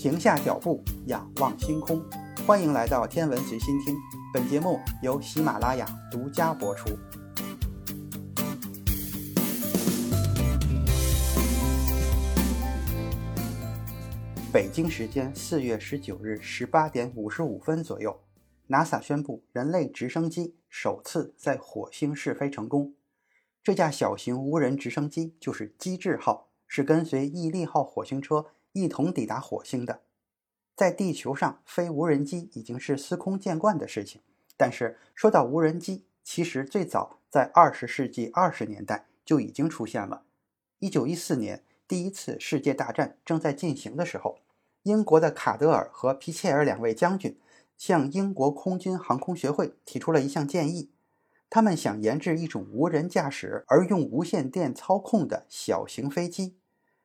停下脚步，仰望星空。欢迎来到天文随心听，本节目由喜马拉雅独家播出。北京时间四月十九日十八点五十五分左右，NASA 宣布人类直升机首次在火星试飞成功。这架小型无人直升机就是机智号，是跟随毅力号火星车一同抵达火星的。在地球上飞无人机已经是司空见惯的事情，但是说到无人机，其实最早在二十世纪二十年代就已经出现了。一九一四年。第一次世界大战正在进行的时候，英国的卡德尔和皮切尔两位将军向英国空军航空学会提出了一项建议，他们想研制一种无人驾驶而用无线电操控的小型飞机，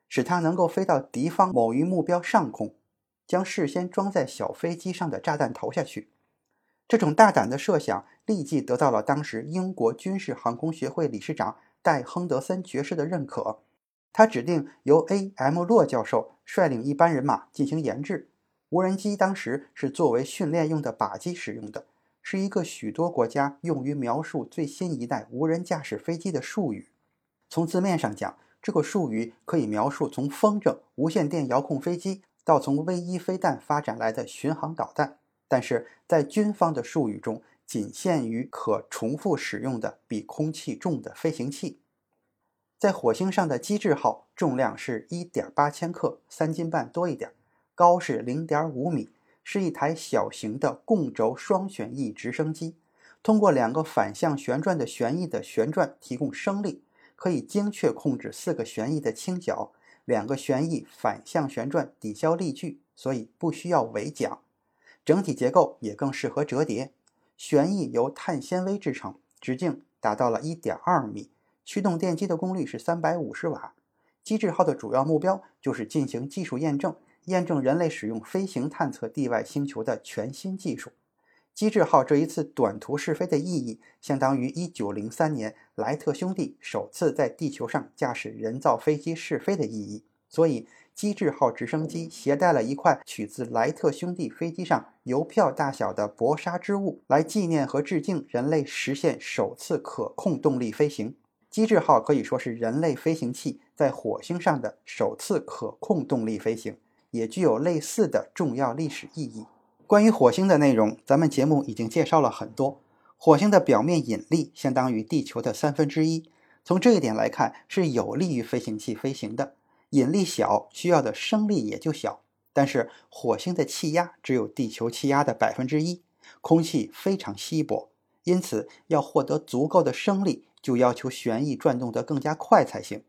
使它能够飞到敌方某一目标上空，将事先装在小飞机上的炸弹投下去。这种大胆的设想立即得到了当时英国军事航空学会理事长戴亨德森爵士的认可。他指定由 A.M. 洛教授率领一班人马进行研制。无人机当时是作为训练用的靶机使用的，是一个许多国家用于描述最新一代无人驾驶飞机的术语。从字面上讲，这个术语可以描述从风筝、无线电遥控飞机到从 V1 飞弹发展来的巡航导弹，但是在军方的术语中，仅限于可重复使用的比空气重的飞行器。在火星上的机智号重量是一点八千克，三斤半多一点，高是零点五米，是一台小型的共轴双旋翼直升机。通过两个反向旋转的旋翼的旋转提供升力，可以精确控制四个旋翼的倾角。两个旋翼反向旋转抵消力矩，所以不需要尾桨。整体结构也更适合折叠。旋翼由碳纤维制成，直径达到了一点二米。驱动电机的功率是三百五十瓦。机智号的主要目标就是进行技术验证，验证人类使用飞行探测地外星球的全新技术。机智号这一次短途试飞的意义，相当于一九零三年莱特兄弟首次在地球上驾驶人造飞机试飞的意义。所以，机智号直升机携带了一块取自莱特兄弟飞机上邮票大小的薄纱织物，来纪念和致敬人类实现首次可控动力飞行。机智号可以说是人类飞行器在火星上的首次可控动力飞行，也具有类似的重要历史意义。关于火星的内容，咱们节目已经介绍了很多。火星的表面引力相当于地球的三分之一，从这一点来看是有利于飞行器飞行的。引力小，需要的升力也就小。但是火星的气压只有地球气压的百分之一，空气非常稀薄，因此要获得足够的升力。就要求旋翼转动得更加快才行。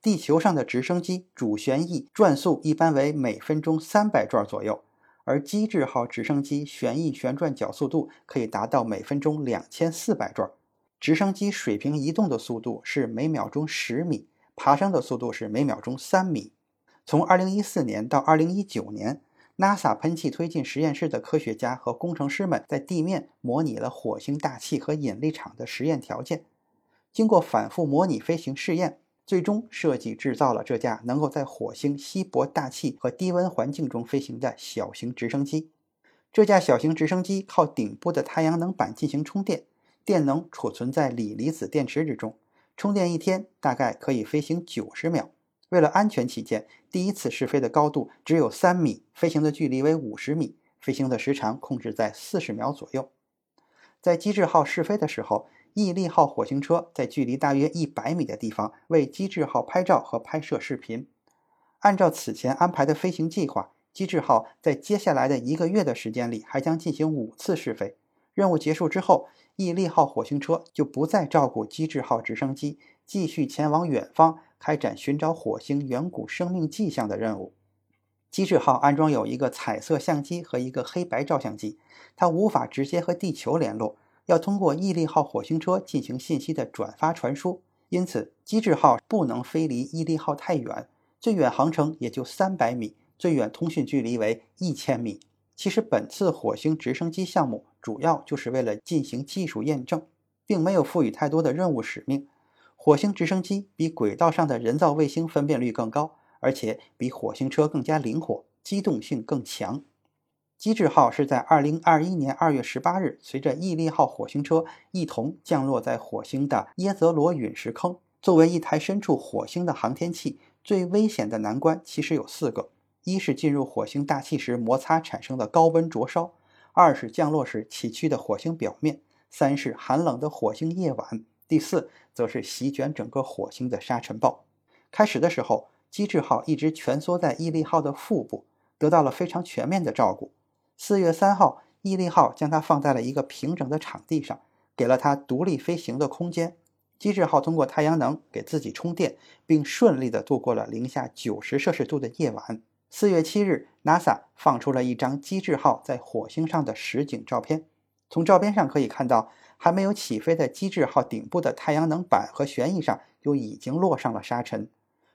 地球上的直升机主旋翼转速一般为每分钟三百转左右，而机智号直升机旋翼旋转角速度可以达到每分钟两千四百转。直升机水平移动的速度是每秒钟十米，爬升的速度是每秒钟三米。从二零一四年到二零一九年，NASA 喷气推进实验室的科学家和工程师们在地面模拟了火星大气和引力场的实验条件。经过反复模拟飞行试验，最终设计制造了这架能够在火星稀薄大气和低温环境中飞行的小型直升机。这架小型直升机靠顶部的太阳能板进行充电，电能储存在锂离子电池之中。充电一天大概可以飞行九十秒。为了安全起见，第一次试飞的高度只有三米，飞行的距离为五十米，飞行的时长控制在四十秒左右。在机智号试飞的时候。毅力号火星车在距离大约一百米的地方为机智号拍照和拍摄视频。按照此前安排的飞行计划，机智号在接下来的一个月的时间里还将进行五次试飞。任务结束之后，毅力号火星车就不再照顾机智号直升机，继续前往远方开展寻找火星远古生命迹象的任务。机智号安装有一个彩色相机和一个黑白照相机，它无法直接和地球联络。要通过毅力号火星车进行信息的转发传输，因此机智号不能飞离毅力号太远，最远航程也就三百米，最远通讯距离为一千米。其实本次火星直升机项目主要就是为了进行技术验证，并没有赋予太多的任务使命。火星直升机比轨道上的人造卫星分辨率更高，而且比火星车更加灵活。机动性更强。机智号是在2021年2月18日，随着毅力号火星车一同降落在火星的耶泽罗陨石坑。作为一台身处火星的航天器，最危险的难关其实有四个：一是进入火星大气时摩擦产生的高温灼烧；二是降落时崎岖的火星表面；三是寒冷的火星夜晚；第四，则是席卷整个火星的沙尘暴。开始的时候，机智号一直蜷缩在毅力号的腹部，得到了非常全面的照顾。四月三号，毅力号将它放在了一个平整的场地上，给了它独立飞行的空间。机智号通过太阳能给自己充电，并顺利地度过了零下九十摄氏度的夜晚。四月七日，NASA 放出了一张机智号在火星上的实景照片。从照片上可以看到，还没有起飞的机智号顶部的太阳能板和旋翼上就已经落上了沙尘。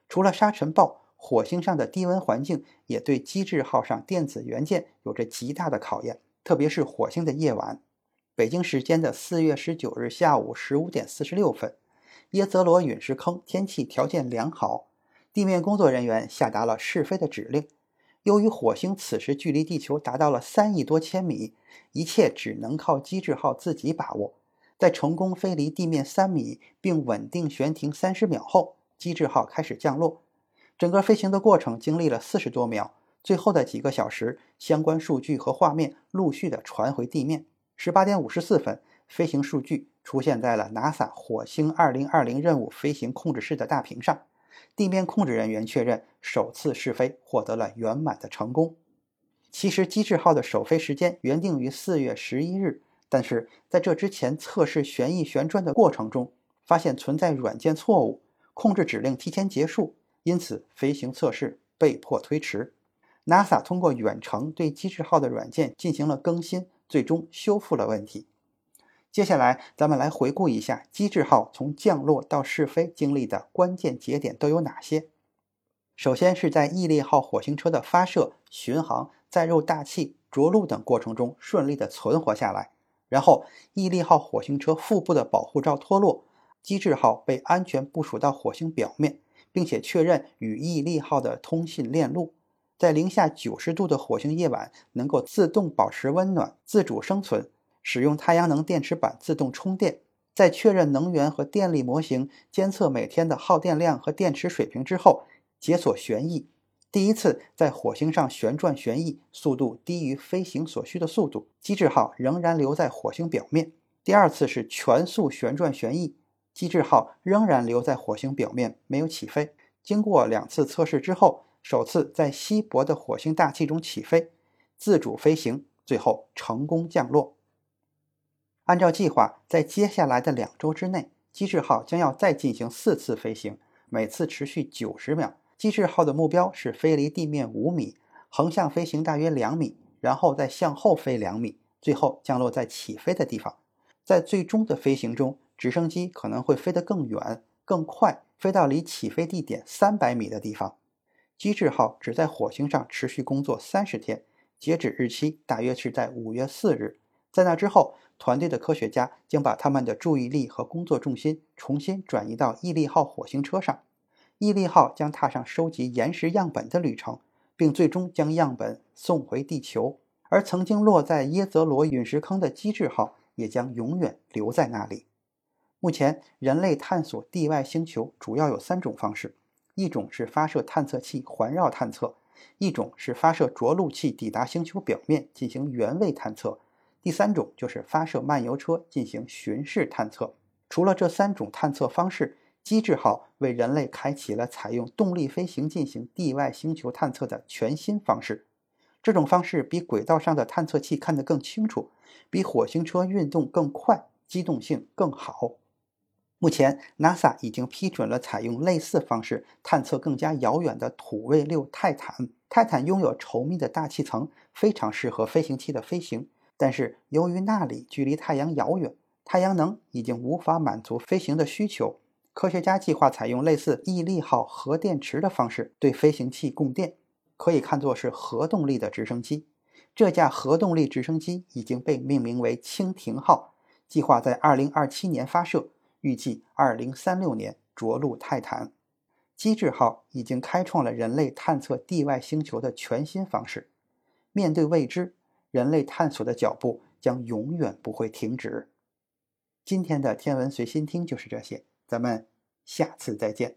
除了沙尘暴，火星上的低温环境也对机智号上电子元件有着极大的考验，特别是火星的夜晚。北京时间的四月十九日下午十五点四十六分，耶泽罗陨石坑天气条件良好，地面工作人员下达了试飞的指令。由于火星此时距离地球达到了三亿多千米，一切只能靠机智号自己把握。在成功飞离地面三米并稳定悬停三十秒后，机智号开始降落。整个飞行的过程经历了四十多秒，最后的几个小时，相关数据和画面陆续的传回地面。十八点五十四分，飞行数据出现在了 NASA 火星二零二零任务飞行控制室的大屏上。地面控制人员确认，首次试飞获得了圆满的成功。其实，机智号的首飞时间原定于四月十一日，但是在这之前测试旋翼旋转的过程中，发现存在软件错误，控制指令提前结束，因此飞行测试被迫推迟。NASA 通过远程对机智号的软件进行了更新。最终修复了问题。接下来，咱们来回顾一下机智号从降落到试飞经历的关键节点都有哪些。首先是在毅力号火星车的发射、巡航、载入大气、着陆等过程中顺利的存活下来。然后，毅力号火星车腹部的保护罩脱落，机智号被安全部署到火星表面，并且确认与毅力号的通信链路。在零下九十度的火星夜晚，能够自动保持温暖、自主生存，使用太阳能电池板自动充电。在确认能源和电力模型、监测每天的耗电量和电池水平之后，解锁旋翼。第一次在火星上旋转旋翼，速度低于飞行所需的速度，机智号仍然留在火星表面。第二次是全速旋转旋翼，机智号仍然留在火星表面，没有起飞。经过两次测试之后。首次在稀薄的火星大气中起飞，自主飞行，最后成功降落。按照计划，在接下来的两周之内，机智号将要再进行四次飞行，每次持续九十秒。机智号的目标是飞离地面五米，横向飞行大约两米，然后再向后飞两米，最后降落在起飞的地方。在最终的飞行中，直升机可能会飞得更远、更快，飞到离起飞地点三百米的地方。机智号只在火星上持续工作三十天，截止日期大约是在五月四日。在那之后，团队的科学家将把他们的注意力和工作重心重新转移到毅力号火星车上。毅力号将踏上收集岩石样本的旅程，并最终将样本送回地球。而曾经落在耶泽罗陨石坑的机智号也将永远留在那里。目前，人类探索地外星球主要有三种方式。一种是发射探测器环绕探测，一种是发射着陆器抵达星球表面进行原位探测，第三种就是发射漫游车进行巡视探测。除了这三种探测方式，机智号为人类开启了采用动力飞行进行地外星球探测的全新方式。这种方式比轨道上的探测器看得更清楚，比火星车运动更快，机动性更好。目前，NASA 已经批准了采用类似方式探测更加遥远的土卫六泰坦。泰坦拥有稠密的大气层，非常适合飞行器的飞行。但是，由于那里距离太阳遥远，太阳能已经无法满足飞行的需求。科学家计划采用类似毅力号核电池的方式对飞行器供电，可以看作是核动力的直升机。这架核动力直升机已经被命名为蜻蜓号，计划在2027年发射。预计二零三六年着陆泰坦。机智号已经开创了人类探测地外星球的全新方式。面对未知，人类探索的脚步将永远不会停止。今天的天文随心听就是这些，咱们下次再见。